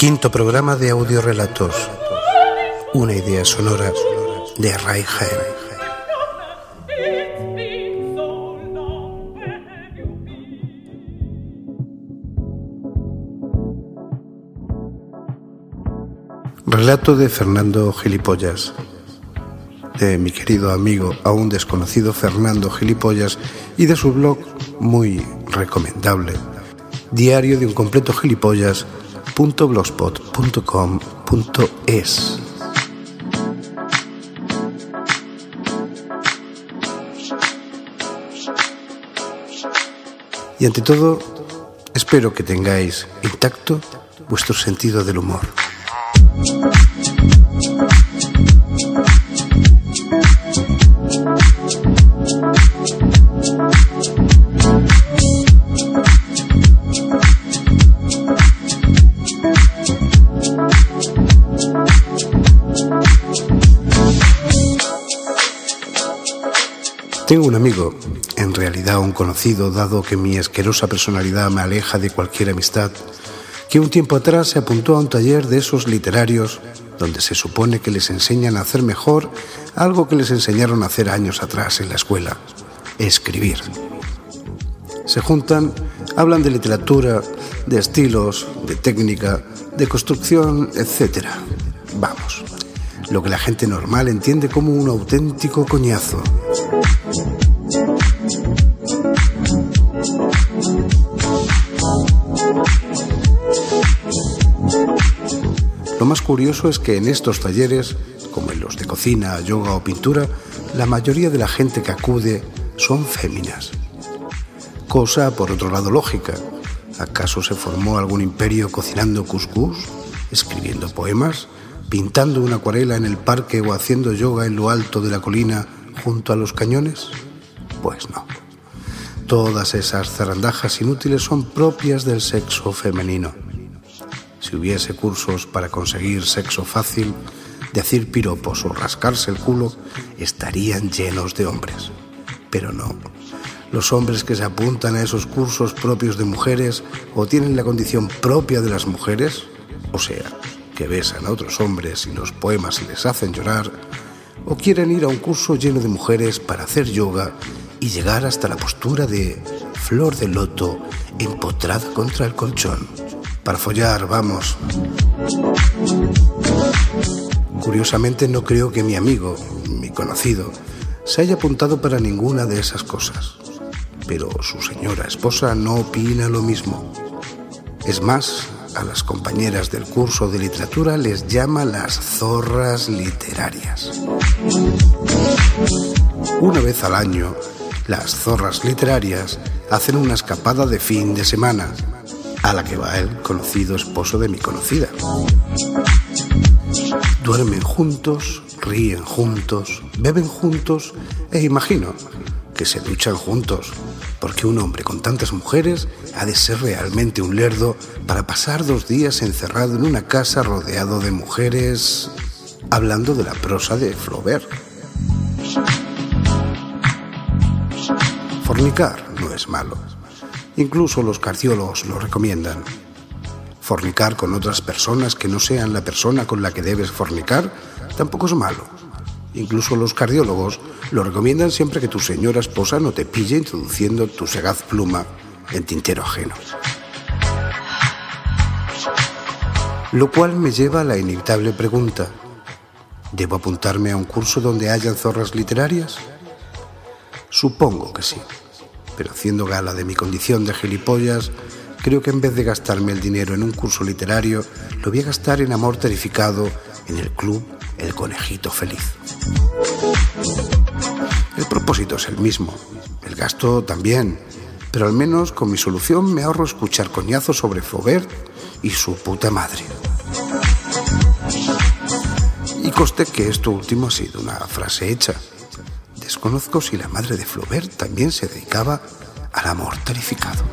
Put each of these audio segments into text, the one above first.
Quinto programa de audiorelatos. Una idea sonora de Ray. Relato de Fernando Gilipollas, de mi querido amigo, aún desconocido Fernando Gilipollas, y de su blog muy recomendable, diario de un completo gilipollas.blogspot.com.es. Y ante todo, espero que tengáis intacto vuestro sentido del humor. Tengo un amigo, en realidad un conocido, dado que mi asquerosa personalidad me aleja de cualquier amistad, que un tiempo atrás se apuntó a un taller de esos literarios donde se supone que les enseñan a hacer mejor algo que les enseñaron a hacer años atrás en la escuela, escribir. Se juntan, hablan de literatura, de estilos, de técnica, de construcción, etc. Vamos, lo que la gente normal entiende como un auténtico coñazo. Lo más curioso es que en estos talleres, como en los de cocina, yoga o pintura, la mayoría de la gente que acude son féminas. Cosa, por otro lado, lógica. ¿Acaso se formó algún imperio cocinando cuscús, escribiendo poemas, pintando una acuarela en el parque o haciendo yoga en lo alto de la colina junto a los cañones? Pues no. Todas esas zarandajas inútiles son propias del sexo femenino si hubiese cursos para conseguir sexo fácil, decir piropos o rascarse el culo, estarían llenos de hombres. Pero no. Los hombres que se apuntan a esos cursos propios de mujeres o tienen la condición propia de las mujeres, o sea, que besan a otros hombres y los poemas les hacen llorar, o quieren ir a un curso lleno de mujeres para hacer yoga y llegar hasta la postura de flor de loto empotrada contra el colchón. Para follar, vamos. Curiosamente no creo que mi amigo, mi conocido, se haya apuntado para ninguna de esas cosas. Pero su señora esposa no opina lo mismo. Es más, a las compañeras del curso de literatura les llama las zorras literarias. Una vez al año, las zorras literarias hacen una escapada de fin de semana a la que va el conocido esposo de mi conocida. Duermen juntos, ríen juntos, beben juntos e imagino que se duchan juntos, porque un hombre con tantas mujeres ha de ser realmente un lerdo para pasar dos días encerrado en una casa rodeado de mujeres hablando de la prosa de Flaubert. Fornicar no es malo Incluso los cardiólogos lo recomiendan. Fornicar con otras personas que no sean la persona con la que debes fornicar tampoco es malo. Incluso los cardiólogos lo recomiendan siempre que tu señora esposa no te pille introduciendo tu segaz pluma en tintero ajeno. Lo cual me lleva a la inevitable pregunta, ¿debo apuntarme a un curso donde hayan zorras literarias? Supongo que sí pero haciendo gala de mi condición de gilipollas, creo que en vez de gastarme el dinero en un curso literario, lo voy a gastar en amor terrificado en el club El Conejito Feliz. El propósito es el mismo, el gasto también, pero al menos con mi solución me ahorro escuchar coñazos sobre Flaubert y su puta madre. Y coste que esto último ha sido una frase hecha. Desconozco si la madre de Flaubert también se dedicaba al amor tarificado.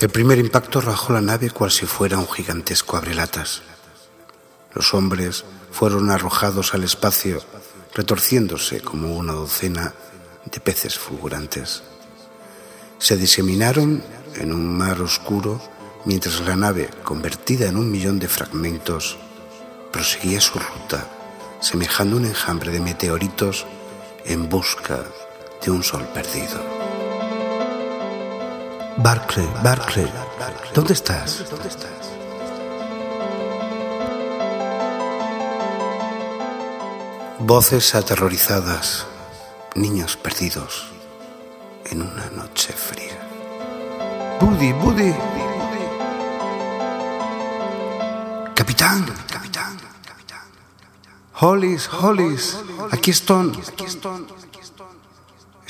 El primer impacto rajó la nave cual si fuera un gigantesco abrelatas. Los hombres fueron arrojados al espacio, retorciéndose como una docena de peces fulgurantes. Se diseminaron en un mar oscuro mientras la nave, convertida en un millón de fragmentos, proseguía su ruta, semejando un enjambre de meteoritos en busca de un sol perdido. Barclay, Barclay, ¿dónde estás? Voces aterrorizadas, niños perdidos en una noche fría. Buddy, Buddy. Capitán, capitán. Hollis, Hollis, aquí Stone.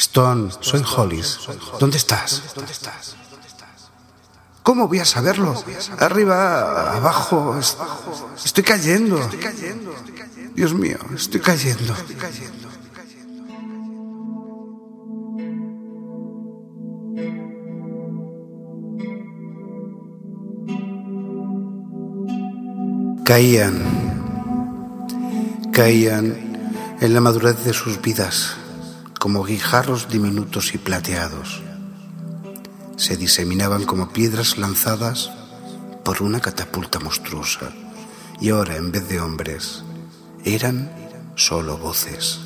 Stone, soy Hollis. ¿Dónde estás? ¿Cómo voy a saberlo? Arriba, abajo, estoy cayendo. Dios mío, estoy cayendo. Caían, caían en la madurez de sus vidas como guijarros diminutos y plateados. Se diseminaban como piedras lanzadas por una catapulta monstruosa y ahora en vez de hombres eran solo voces.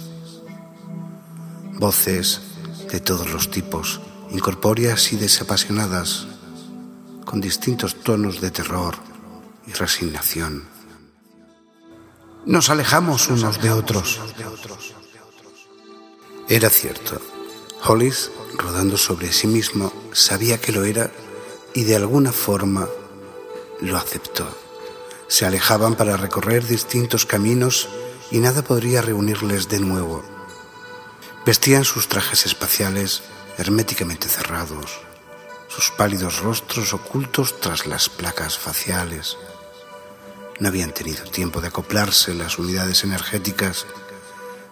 Voces de todos los tipos, incorpóreas y desapasionadas, con distintos tonos de terror y resignación. Nos alejamos unos de otros. Era cierto. Hollis, rodando sobre sí mismo, sabía que lo era y de alguna forma lo aceptó. Se alejaban para recorrer distintos caminos y nada podría reunirles de nuevo. Vestían sus trajes espaciales herméticamente cerrados, sus pálidos rostros ocultos tras las placas faciales. No habían tenido tiempo de acoplarse las unidades energéticas.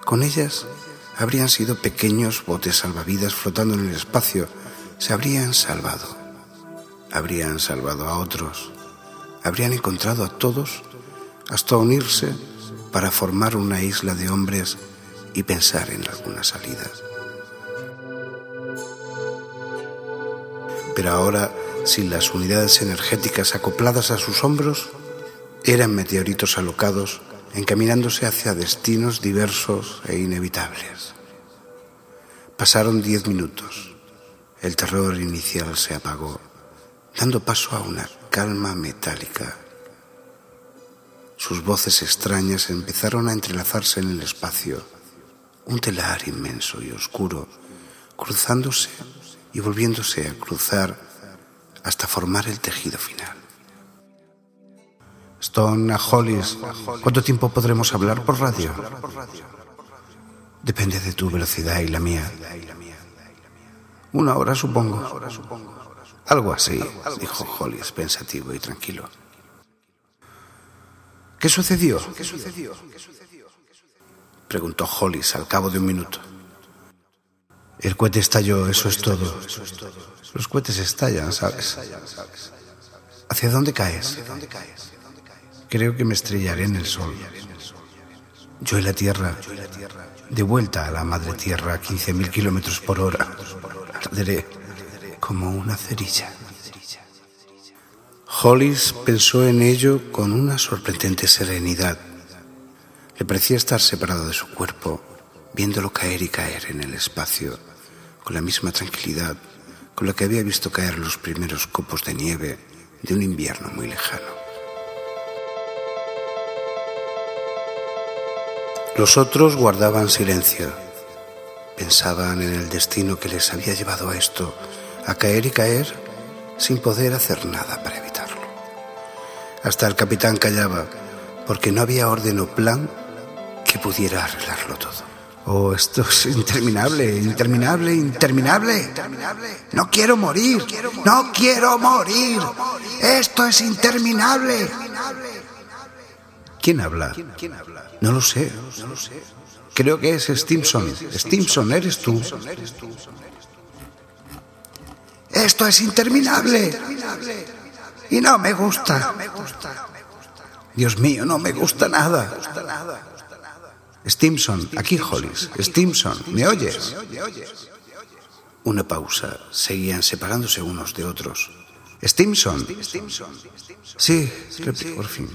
Con ellas habrían sido pequeños botes salvavidas flotando en el espacio. Se habrían salvado. Habrían salvado a otros. Habrían encontrado a todos hasta unirse para formar una isla de hombres y pensar en alguna salida. Pero ahora, sin las unidades energéticas acopladas a sus hombros, eran meteoritos alocados encaminándose hacia destinos diversos e inevitables. Pasaron diez minutos. El terror inicial se apagó, dando paso a una calma metálica. Sus voces extrañas empezaron a entrelazarse en el espacio, un telar inmenso y oscuro, cruzándose y volviéndose a cruzar hasta formar el tejido final. Stone a Hollis, ¿cuánto tiempo podremos hablar por radio? Depende de tu velocidad y la mía. Una hora, supongo. Algo así, dijo Hollis, pensativo y tranquilo. ¿Qué sucedió? Preguntó Hollis al cabo de un minuto. El cohete estalló, eso es todo. Los cohetes estallan, ¿sabes? ¿Hacia dónde caes? Creo que me estrellaré en el sol. Yo y la Tierra, de vuelta a la madre Tierra a 15.000 kilómetros por hora, arderé como una cerilla. Hollis pensó en ello con una sorprendente serenidad. Le parecía estar separado de su cuerpo, viéndolo caer y caer en el espacio, con la misma tranquilidad con la que había visto caer los primeros copos de nieve de un invierno muy lejano. Los otros guardaban silencio. Pensaban en el destino que les había llevado a esto, a caer y caer sin poder hacer nada para evitarlo. Hasta el capitán callaba, porque no había orden o plan que pudiera arreglarlo todo. Oh, esto es interminable, interminable, interminable. No quiero morir, no quiero morir. Esto es interminable. ¿Quién habla? No lo sé. Creo que es Stimson. Stimson, eres tú. Esto es interminable. Y no me gusta. Dios mío, no me gusta nada. Stimson, aquí Hollis. Stimson, ¿me oyes? Una pausa. Seguían separándose unos de otros. Stimson. Sí, por fin.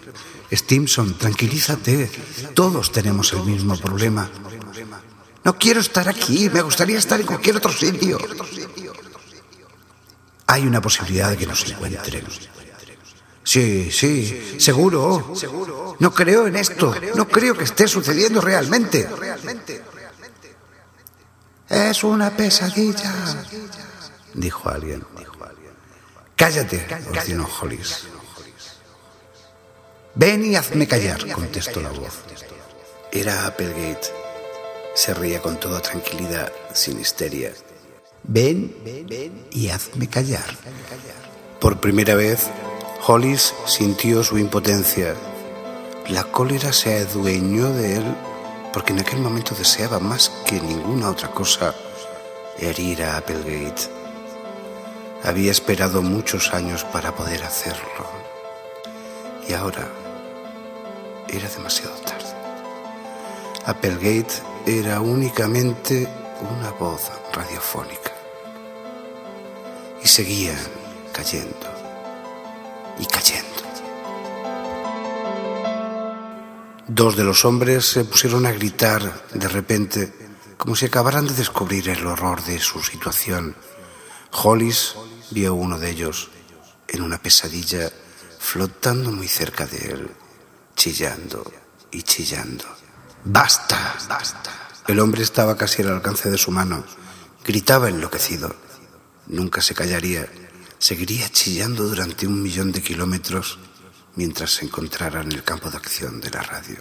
Stimson, tranquilízate. Todos tenemos el mismo problema. No quiero estar aquí. Me gustaría estar en cualquier otro sitio. Hay una posibilidad de que nos encuentren. Sí, sí, seguro. No creo en esto. No creo que esté sucediendo realmente. Es una pesadilla, dijo alguien. Cállate, ordenó Hollis. Ven y hazme callar, contestó la voz. Era Applegate. Se reía con toda tranquilidad, sin histeria. Ven y hazme callar. Por primera vez, Hollis sintió su impotencia. La cólera se adueñó de él porque en aquel momento deseaba más que ninguna otra cosa herir a Applegate. Había esperado muchos años para poder hacerlo. Y ahora era demasiado tarde. Applegate era únicamente una voz radiofónica. Y seguían cayendo y cayendo. Dos de los hombres se pusieron a gritar de repente, como si acabaran de descubrir el horror de su situación. Hollis vio uno de ellos en una pesadilla flotando muy cerca de él, chillando y chillando. ¡Basta! ¡Basta! El hombre estaba casi al alcance de su mano. Gritaba enloquecido. Nunca se callaría. Seguiría chillando durante un millón de kilómetros mientras se encontrara en el campo de acción de la radio.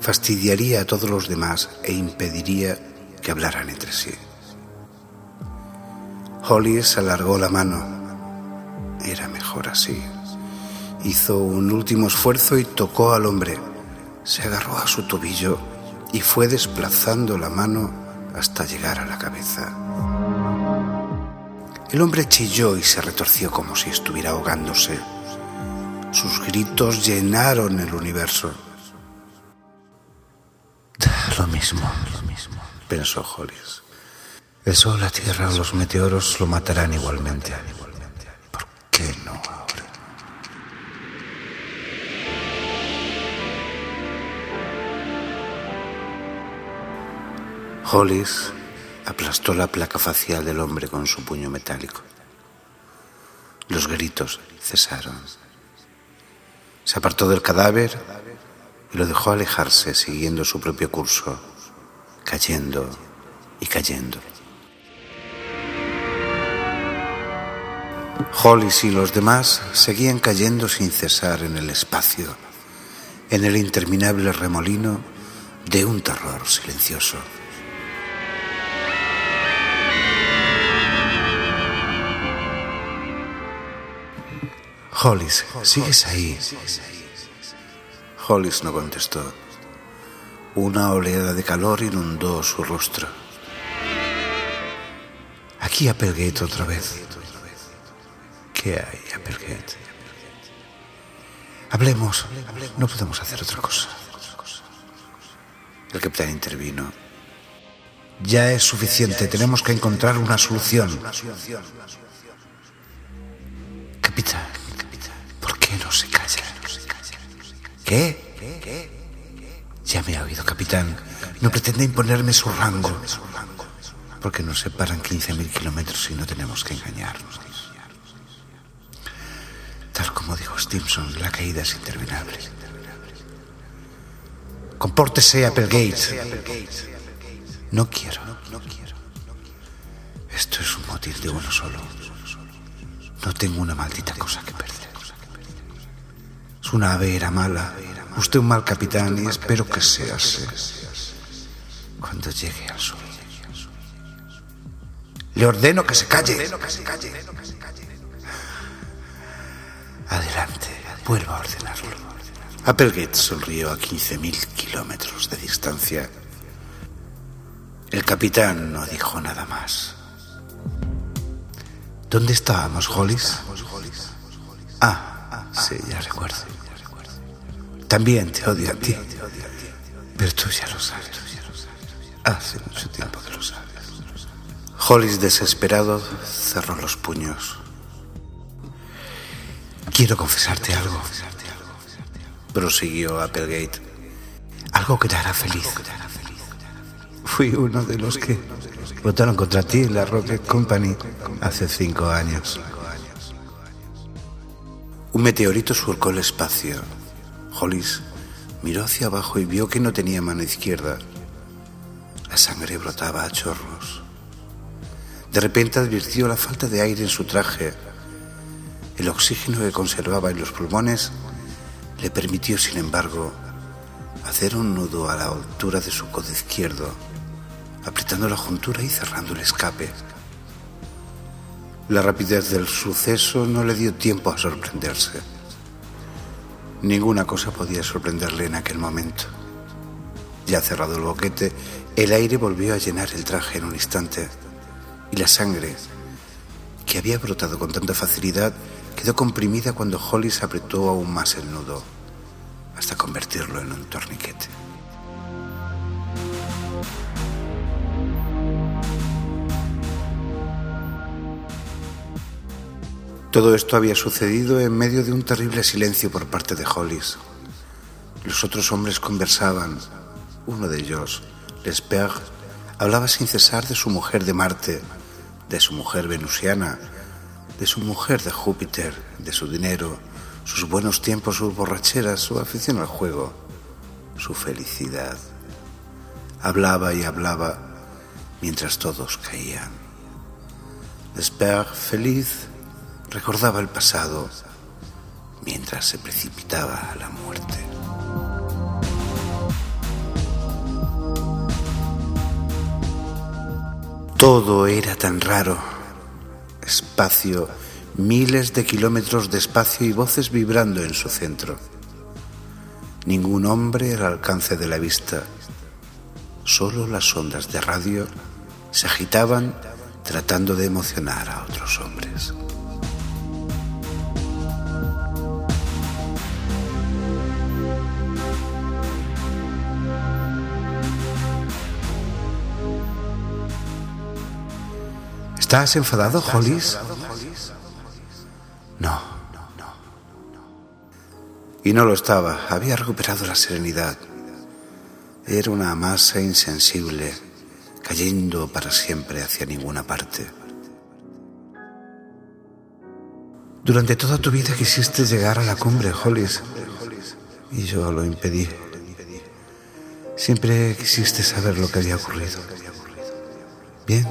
Fastidiaría a todos los demás e impediría que hablaran entre sí. Hollis alargó la mano. Era mejor así. Hizo un último esfuerzo y tocó al hombre. Se agarró a su tobillo y fue desplazando la mano hasta llegar a la cabeza. El hombre chilló y se retorció como si estuviera ahogándose. Sus gritos llenaron el universo. Lo mismo, lo mismo, pensó Hollis. El sol, la tierra los meteoros lo matarán igualmente. ¿Por qué no ahora? Hollis aplastó la placa facial del hombre con su puño metálico. Los gritos cesaron. Se apartó del cadáver y lo dejó alejarse siguiendo su propio curso, cayendo y cayendo. Hollis y los demás seguían cayendo sin cesar en el espacio, en el interminable remolino de un terror silencioso. Hollis, ¿sigues ahí? Hollis no contestó. Una oleada de calor inundó su rostro. Aquí Applegate otra vez. ¿Qué hay, Applegate? Hablemos. No podemos hacer otra cosa. El capitán intervino. Ya es suficiente. Tenemos que encontrar una solución. Capitán, ¿por qué no se calla? ¿Qué? Ya me ha oído, capitán. No pretende imponerme su rango. Porque nos separan 15.000 kilómetros y no tenemos que engañarnos. Como dijo Stimson, la caída es interminable. Compórtese, Applegate. No quiero. Esto es un motil de uno solo. No tengo una maldita cosa que perder. Su nave era mala. Usted un mal capitán y espero que sea así. Cuando llegue al sol. Le ordeno que se calle. Adelante, vuelva a ordenarlo. Applegate sonrió a 15.000 kilómetros de distancia. El capitán no dijo nada más. ¿Dónde estábamos, Hollis? Ah, sí, ya recuerdo. También te odio a ti. Pero tú ya lo sabes. Hace mucho tiempo que lo sabes. Hollis, desesperado, cerró los puños. Quiero confesarte algo. Prosiguió Applegate. Algo que te hará feliz. Fui uno de los que votaron contra ti en la Rocket Company hace cinco años. Un meteorito surcó el espacio. Hollis miró hacia abajo y vio que no tenía mano izquierda. La sangre brotaba a chorros. De repente advirtió la falta de aire en su traje. El oxígeno que conservaba en los pulmones le permitió, sin embargo, hacer un nudo a la altura de su codo izquierdo apretando la juntura y cerrando el escape. La rapidez del suceso no le dio tiempo a sorprenderse. Ninguna cosa podía sorprenderle en aquel momento. Ya cerrado el boquete, el aire volvió a llenar el traje en un instante y la sangre, que había brotado con tanta facilidad, quedó comprimida cuando Hollis apretó aún más el nudo, hasta convertirlo en un torniquete. Todo esto había sucedido en medio de un terrible silencio por parte de Hollis. Los otros hombres conversaban. Uno de ellos, Lesperre, hablaba sin cesar de su mujer de Marte, de su mujer venusiana, de su mujer de Júpiter, de su dinero, sus buenos tiempos, sus borracheras, su afición al juego, su felicidad. Hablaba y hablaba mientras todos caían. Lesperre, feliz, recordaba el pasado mientras se precipitaba a la muerte. Todo era tan raro. Espacio, miles de kilómetros de espacio y voces vibrando en su centro. Ningún hombre al alcance de la vista. Solo las ondas de radio se agitaban tratando de emocionar a otros hombres. ¿Estás enfadado, Hollis? No, no. Y no lo estaba. Había recuperado la serenidad. Era una masa insensible, cayendo para siempre hacia ninguna parte. Durante toda tu vida quisiste llegar a la cumbre, Hollis, y yo lo impedí. Siempre quisiste saber lo que había ocurrido. Bien,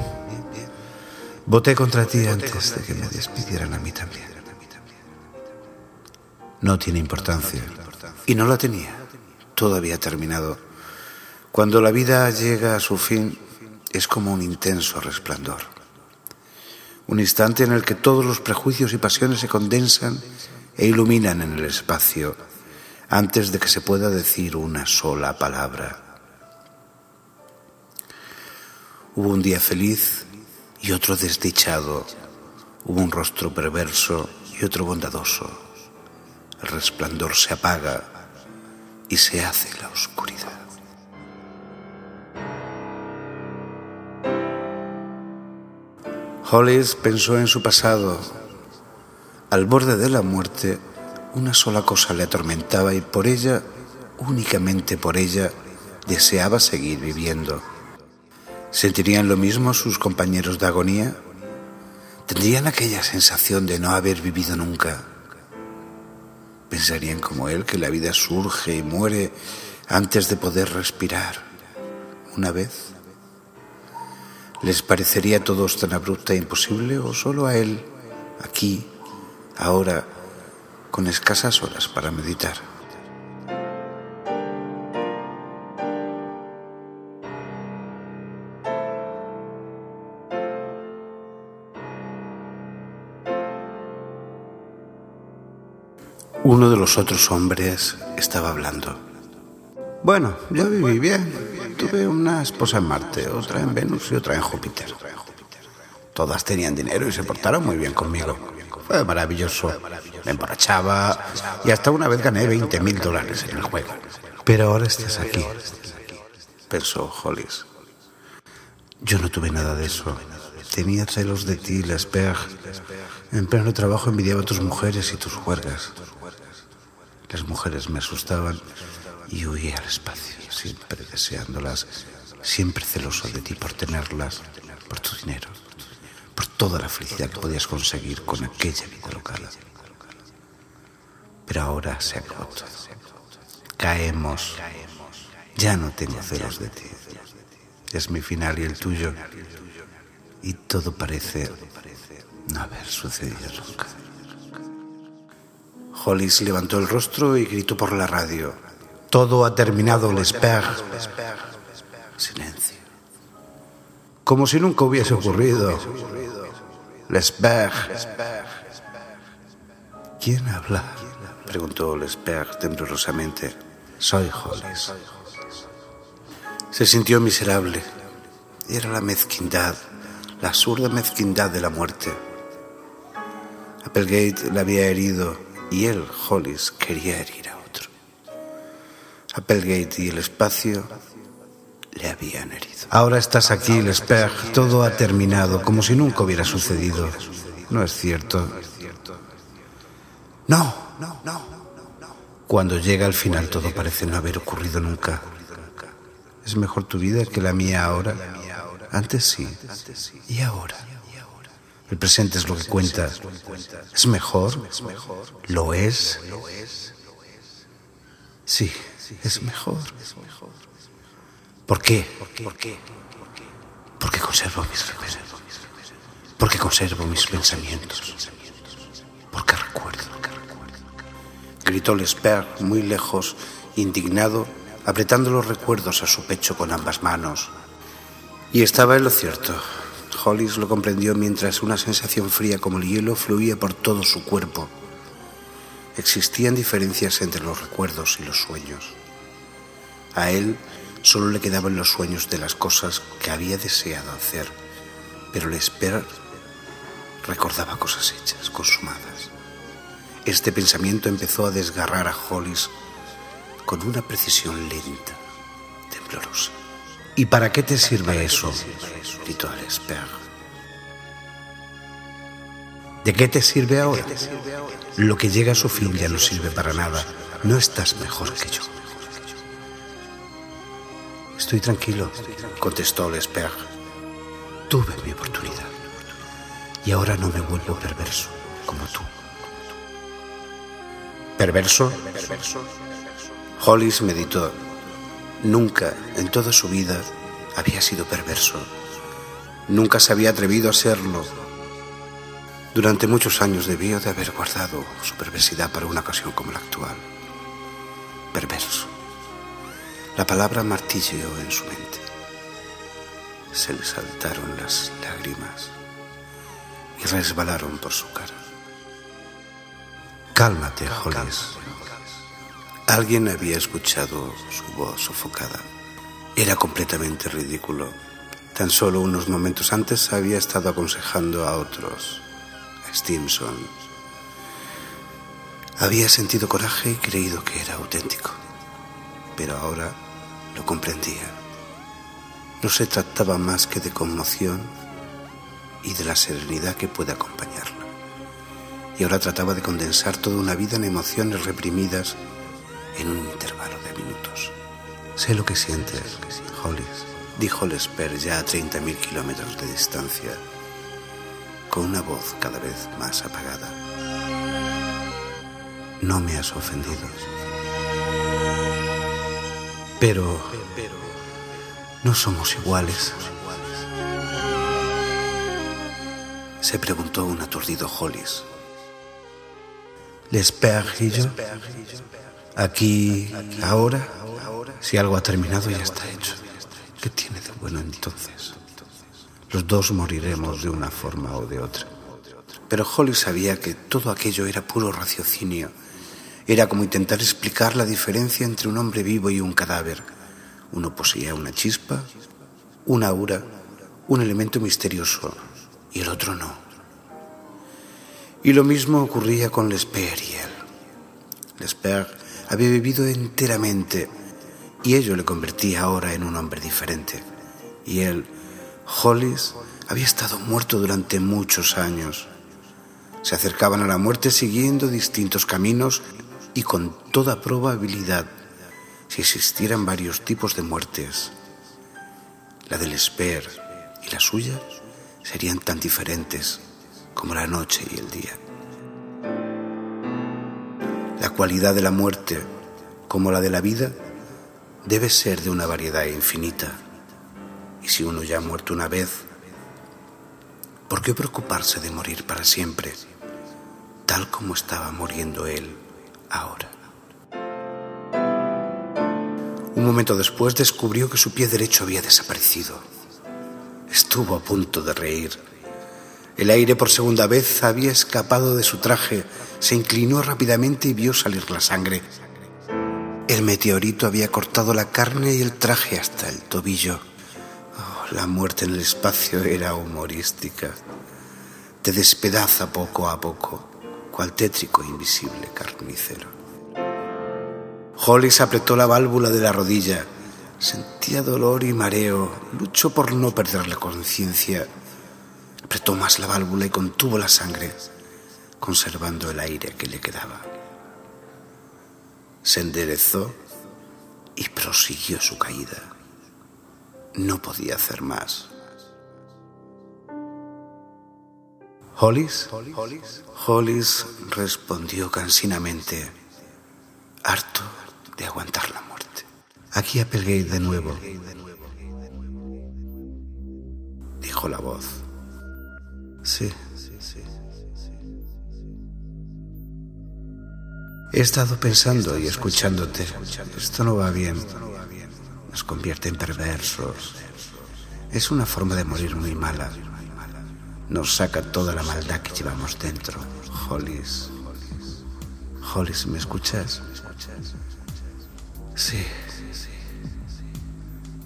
Voté contra ti antes de que me despidieran a mí también. No tiene importancia. Y no la tenía. Todo había terminado. Cuando la vida llega a su fin, es como un intenso resplandor. Un instante en el que todos los prejuicios y pasiones se condensan e iluminan en el espacio antes de que se pueda decir una sola palabra. Hubo un día feliz y otro desdichado. Hubo un rostro perverso y otro bondadoso. El resplandor se apaga y se hace la oscuridad. Hollis pensó en su pasado. Al borde de la muerte, una sola cosa le atormentaba y por ella, únicamente por ella, deseaba seguir viviendo. ¿Sentirían lo mismo sus compañeros de agonía? ¿Tendrían aquella sensación de no haber vivido nunca? ¿Pensarían como él que la vida surge y muere antes de poder respirar una vez? ¿Les parecería a todos tan abrupta e imposible o solo a él, aquí, ahora, con escasas horas para meditar? Uno de los otros hombres estaba hablando. Bueno, yo viví bien. Tuve una esposa en Marte, otra en Venus y otra en Júpiter. Todas tenían dinero y se portaron muy bien conmigo. Fue maravilloso. Me emborrachaba y hasta una vez gané 20 mil dólares en el juego. Pero ahora estás aquí, pensó Hollis. Yo no tuve nada de eso. Tenía celos de ti, Lesper. En pleno trabajo envidiaba a tus mujeres y tus juergas. Las mujeres me asustaban y huía al espacio, siempre deseándolas, siempre celoso de ti por tenerlas, por tu dinero, por toda la felicidad que podías conseguir con aquella vida local. Pero ahora se acabó todo. Caemos. Ya no tengo celos de ti. Es mi final y el tuyo. Y todo parece no haber sucedido nunca. Hollis levantó el rostro y gritó por la radio. Todo ha terminado, Lesper. Silencio. Como si nunca hubiese ocurrido. Lesper. ¿Quién habla? Preguntó Lesper temblorosamente. Soy Hollis. Se sintió miserable. Era la mezquindad, la absurda mezquindad de la muerte. Applegate le había herido y él, Hollis, quería herir a otro. Applegate y el espacio le habían herido. Ahora estás aquí, Lesper. Todo ha terminado, como si nunca hubiera sucedido. No es cierto. No, no, no. Cuando llega al final todo parece no haber ocurrido nunca. ¿Es mejor tu vida que la mía ahora? Antes sí. ¿Y ahora? El presente es lo que cuenta. ¿Es mejor? ¿Lo es? Sí, es mejor. ¿Por qué? Porque conservo mis recuerdos. Porque conservo mis pensamientos. Porque recuerdo. Gritó Lesper muy lejos, indignado, apretando los recuerdos a su pecho con ambas manos. Y estaba en lo cierto. Hollis lo comprendió mientras una sensación fría como el hielo fluía por todo su cuerpo. Existían diferencias entre los recuerdos y los sueños. A él solo le quedaban los sueños de las cosas que había deseado hacer, pero Lesper recordaba cosas hechas, consumadas. Este pensamiento empezó a desgarrar a Hollis con una precisión lenta, temblorosa. ¿Y para qué te sirve eso? gritó Alesper. ¿De qué te sirve ahora? Lo que llega a su fin ya no sirve para nada. No estás mejor que yo. Estoy tranquilo, contestó Lesper. Tuve mi oportunidad y ahora no me vuelvo perverso como tú. ¿Perverso? Hollis meditó. Nunca en toda su vida había sido perverso. Nunca se había atrevido a serlo. Durante muchos años debió de haber guardado su perversidad para una ocasión como la actual. Perverso. La palabra martilleó en su mente. Se le saltaron las lágrimas y resbalaron por su cara. Cálmate, Hollis. Alguien había escuchado su voz sofocada. Era completamente ridículo. Tan solo unos momentos antes había estado aconsejando a otros, a. Había sentido coraje y creído que era auténtico. Pero ahora lo comprendía. No se trataba más que de conmoción y de la serenidad que puede acompañarla y ahora trataba de condensar toda una vida en emociones reprimidas en un intervalo de minutos. Sé lo que sientes, Hollis, dijo Lesper ya a 30.000 kilómetros de distancia, con una voz cada vez más apagada. No me has ofendido. Pero no somos iguales. Se preguntó un aturdido Hollis. Lesper y yo, aquí, ahora, si algo ha terminado ya está hecho. ¿Qué tiene de bueno entonces? Los dos moriremos de una forma o de otra. Pero Holly sabía que todo aquello era puro raciocinio Era como intentar explicar la diferencia entre un hombre vivo y un cadáver. Uno poseía una chispa, una aura, un elemento misterioso, y el otro no. Y lo mismo ocurría con Lesper y él. Lesper había vivido enteramente y ello le convertía ahora en un hombre diferente. Y él, Hollis, había estado muerto durante muchos años. Se acercaban a la muerte siguiendo distintos caminos y con toda probabilidad, si existieran varios tipos de muertes, la del Esper y la suya serían tan diferentes como la noche y el día. La cualidad de la muerte, como la de la vida, debe ser de una variedad infinita. Y si uno ya ha muerto una vez, ¿por qué preocuparse de morir para siempre, tal como estaba muriendo él ahora? Un momento después descubrió que su pie derecho había desaparecido. Estuvo a punto de reír. El aire por segunda vez había escapado de su traje, se inclinó rápidamente y vio salir la sangre. El meteorito había cortado la carne y el traje hasta el tobillo. Oh, la muerte en el espacio era humorística. Te despedaza poco a poco, cual tétrico invisible carnicero. Hollis apretó la válvula de la rodilla. Sentía dolor y mareo. Luchó por no perder la conciencia. Apretó más la válvula y contuvo la sangre, conservando el aire que le quedaba. Se enderezó y prosiguió su caída. No podía hacer más. ¿Hollis? Hollis respondió cansinamente, harto de aguantar la muerte. Aquí Applegate de nuevo, dijo la voz. Sí. He estado pensando y escuchándote. Esto no va bien. Nos convierte en perversos. Es una forma de morir muy mala. Nos saca toda la maldad que llevamos dentro. Hollis. Hollis, ¿me escuchas? Sí.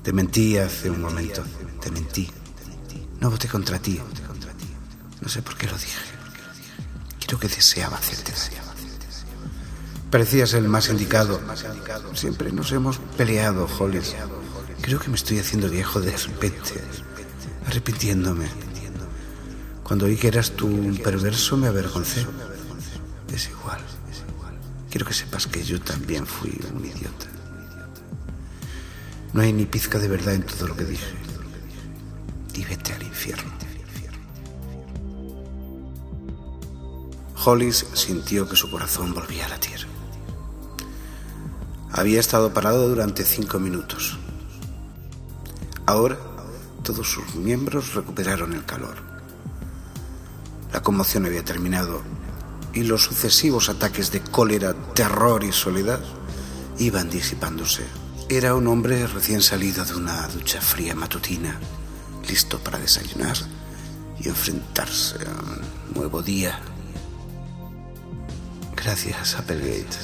Te mentí hace un momento. Te mentí. No voté contra ti. No sé por qué lo dije. Creo que deseaba hacerte. Parecías el más indicado. Siempre nos hemos peleado, Hollis. Creo que me estoy haciendo viejo de repente, arrepintiéndome. Cuando oí que eras tú un perverso, me avergoncé. Es igual. Quiero que sepas que yo también fui un idiota. No hay ni pizca de verdad en todo lo que dije. Y vete al infierno. Hollis sintió que su corazón volvía a latir. Había estado parado durante cinco minutos. Ahora todos sus miembros recuperaron el calor. La conmoción había terminado y los sucesivos ataques de cólera, terror y soledad iban disipándose. Era un hombre recién salido de una ducha fría matutina, listo para desayunar y enfrentarse a un nuevo día. Gracias, Applegate.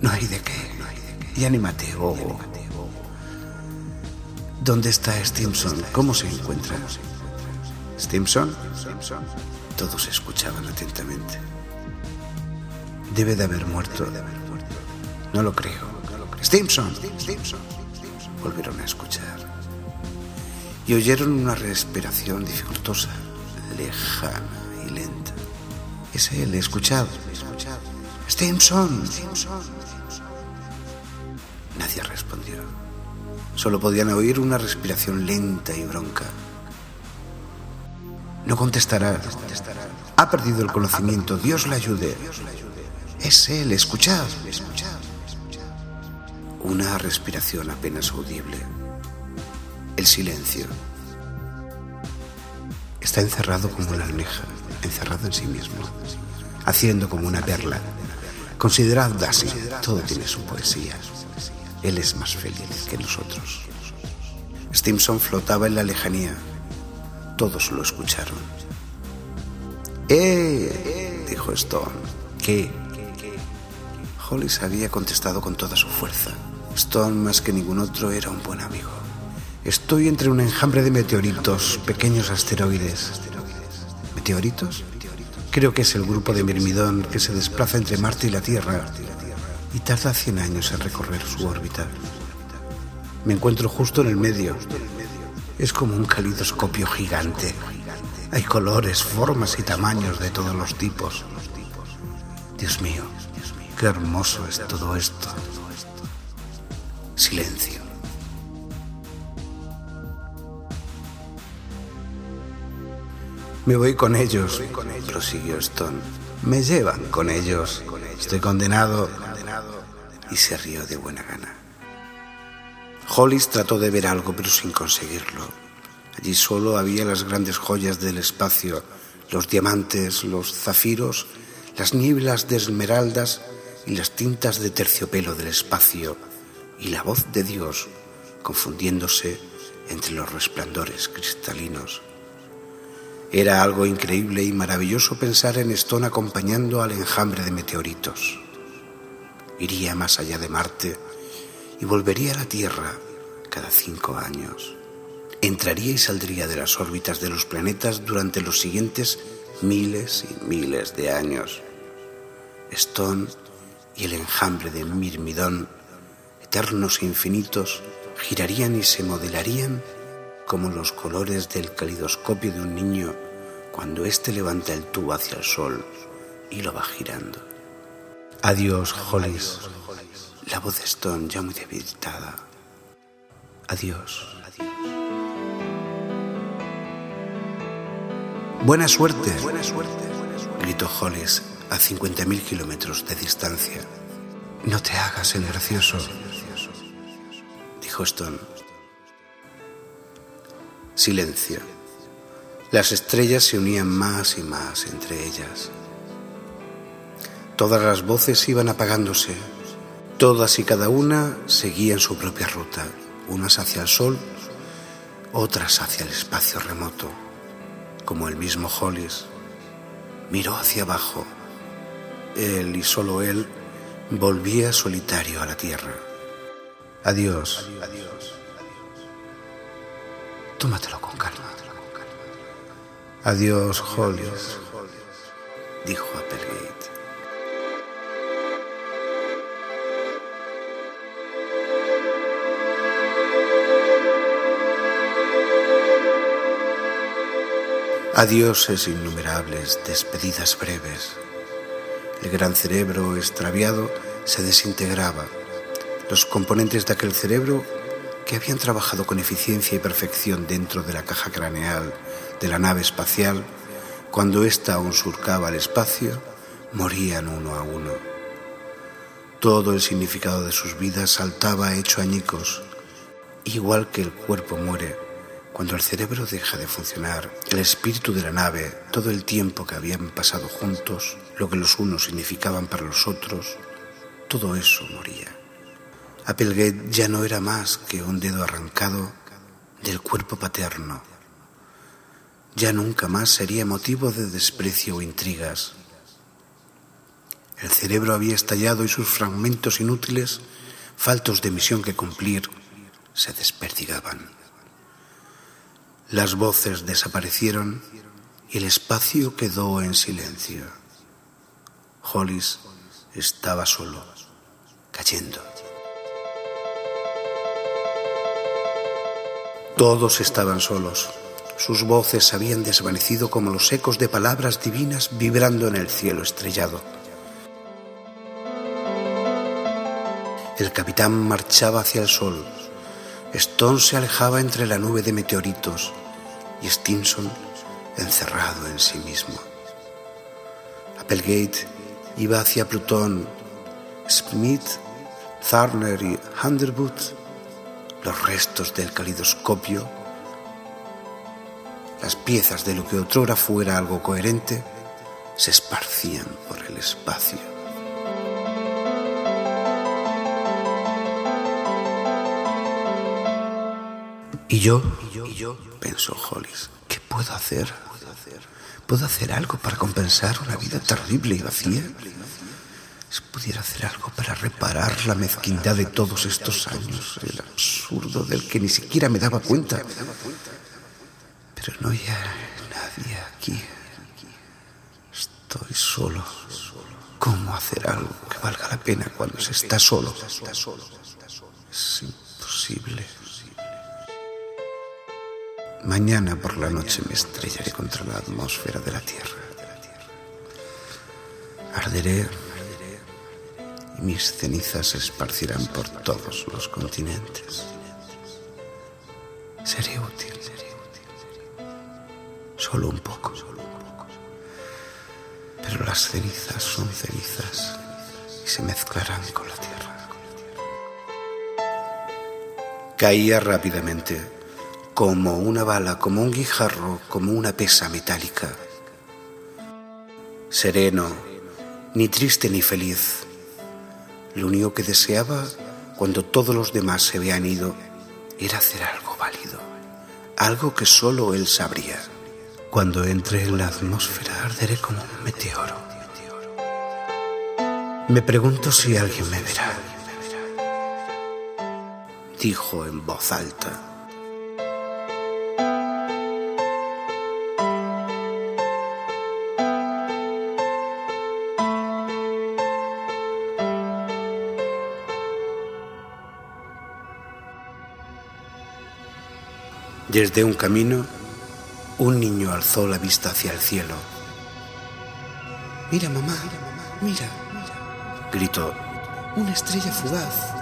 No hay de qué. Y anímate, oh. ¿Dónde está Stimson? ¿Cómo se encuentra? ¿Stimson? Todos escuchaban atentamente. Debe de haber muerto. No lo creo. Stimson. Volvieron a escuchar. Y oyeron una respiración dificultosa, lejana. Es él, he escuchado. Stimson. Nadie respondió. Solo podían oír una respiración lenta y bronca. No contestará. Ha perdido el conocimiento. Dios le ayude. Es él. Escuchad. Una respiración apenas audible. El silencio. Está encerrado como una almeja, encerrado en sí mismo, haciendo como una perla. Considerad así, todo tiene su poesía. Él es más feliz que nosotros. Stimson flotaba en la lejanía. Todos lo escucharon. ¡Eh! dijo Stone. ¿Qué? Hollis había contestado con toda su fuerza. Stone, más que ningún otro, era un buen amigo. Estoy entre un enjambre de meteoritos, pequeños asteroides. ¿Meteoritos? Creo que es el grupo de Mirmidón que se desplaza entre Marte y la Tierra y tarda 100 años en recorrer su órbita. Me encuentro justo en el medio. Es como un calidoscopio gigante. Hay colores, formas y tamaños de todos los tipos. Dios mío, qué hermoso es todo esto. Silencio. Me voy con ellos, prosiguió Stone. Me llevan con ellos. Estoy condenado. Y se rió de buena gana. Hollis trató de ver algo, pero sin conseguirlo. Allí solo había las grandes joyas del espacio, los diamantes, los zafiros, las nieblas de esmeraldas y las tintas de terciopelo del espacio, y la voz de Dios confundiéndose entre los resplandores cristalinos. Era algo increíble y maravilloso pensar en Stone acompañando al enjambre de meteoritos. Iría más allá de Marte y volvería a la Tierra cada cinco años. Entraría y saldría de las órbitas de los planetas durante los siguientes miles y miles de años. Stone y el enjambre de Mirmidón, eternos e infinitos, girarían y se modelarían como los colores del calidoscopio de un niño cuando éste levanta el tubo hacia el sol y lo va girando. Adiós, Hollis. La voz de Stone ya muy debilitada. Adiós. Buena suerte, buena suerte, gritó Hollis a 50.000 kilómetros de distancia. No te hagas el gracioso, dijo Stone. Silencio. Las estrellas se unían más y más entre ellas. Todas las voces iban apagándose. Todas y cada una seguían su propia ruta, unas hacia el sol, otras hacia el espacio remoto, como el mismo Hollis. Miró hacia abajo. Él y solo él volvía solitario a la tierra. Adiós. Adiós. Tómatelo con calma. Adiós, Hollis, dijo Applegate. Adioses innumerables, despedidas breves. El gran cerebro extraviado se desintegraba. Los componentes de aquel cerebro que habían trabajado con eficiencia y perfección dentro de la caja craneal de la nave espacial, cuando ésta aún surcaba el espacio, morían uno a uno. Todo el significado de sus vidas saltaba hecho añicos, igual que el cuerpo muere. Cuando el cerebro deja de funcionar, el espíritu de la nave, todo el tiempo que habían pasado juntos, lo que los unos significaban para los otros, todo eso moría. Applegate ya no era más que un dedo arrancado del cuerpo paterno. Ya nunca más sería motivo de desprecio o intrigas. El cerebro había estallado y sus fragmentos inútiles, faltos de misión que cumplir, se desperdigaban. Las voces desaparecieron y el espacio quedó en silencio. Hollis estaba solo, cayendo. Todos estaban solos. Sus voces se habían desvanecido como los ecos de palabras divinas vibrando en el cielo estrellado. El capitán marchaba hacia el sol. Stone se alejaba entre la nube de meteoritos y Stinson encerrado en sí mismo. Applegate iba hacia Plutón. Smith, Turner y Underwood los restos del calidoscopio, las piezas de lo que otrora fuera algo coherente, se esparcían por el espacio. ¿Y yo? Pensó Hollis. ¿Qué puedo hacer? ¿Puedo hacer algo para compensar una vida terrible y vacía? Si pudiera hacer algo para reparar la mezquindad de todos estos años, el absurdo del que ni siquiera me daba cuenta. Pero no hay nadie aquí. Estoy solo. ¿Cómo hacer algo que valga la pena cuando se está solo? Es imposible. Mañana por la noche me estrellaré contra la atmósfera de la Tierra. Arderé mis cenizas se esparcirán por todos los continentes. Seré útil. Solo un poco. Pero las cenizas son cenizas y se mezclarán con la tierra. Caía rápidamente, como una bala, como un guijarro, como una pesa metálica. Sereno, ni triste ni feliz. Lo único que deseaba cuando todos los demás se habían ido era hacer algo válido, algo que solo él sabría. Cuando entre en la atmósfera arderé como un meteoro. Me pregunto si alguien me verá. Dijo en voz alta. Desde un camino un niño alzó la vista hacia el cielo. Mira, mamá, mira, gritó. Una estrella fugaz.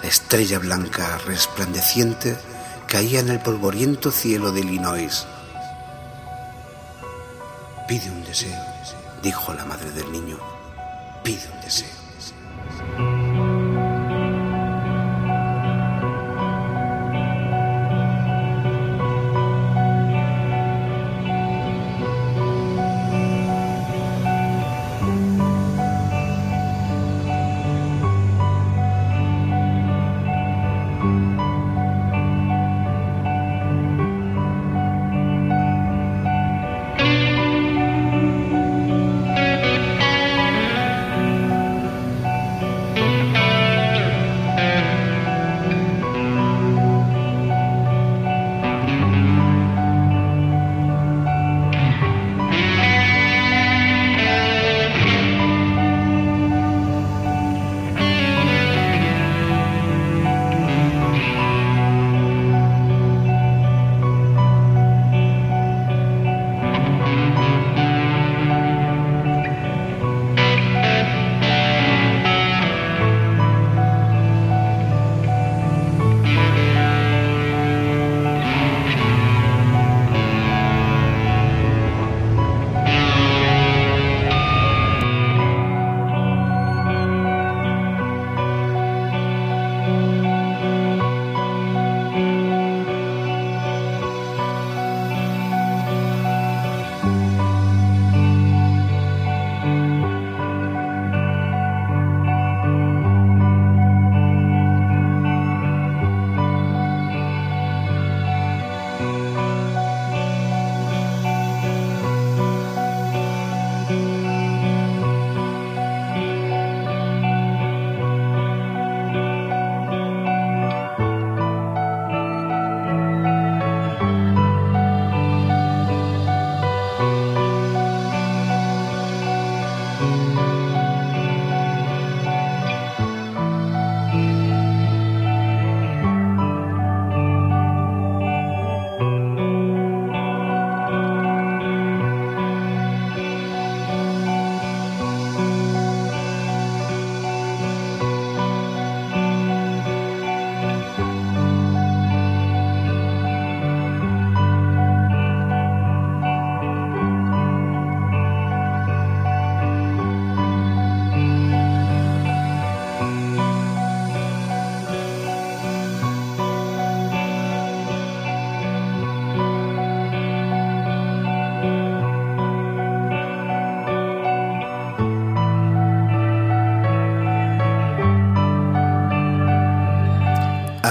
La estrella blanca resplandeciente caía en el polvoriento cielo de Illinois. Pide un deseo, dijo la madre del niño. Pide un deseo.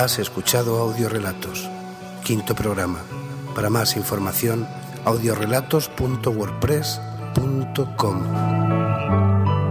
Has escuchado Audiorelatos, quinto programa. Para más información, audiorelatos.wordpress.com.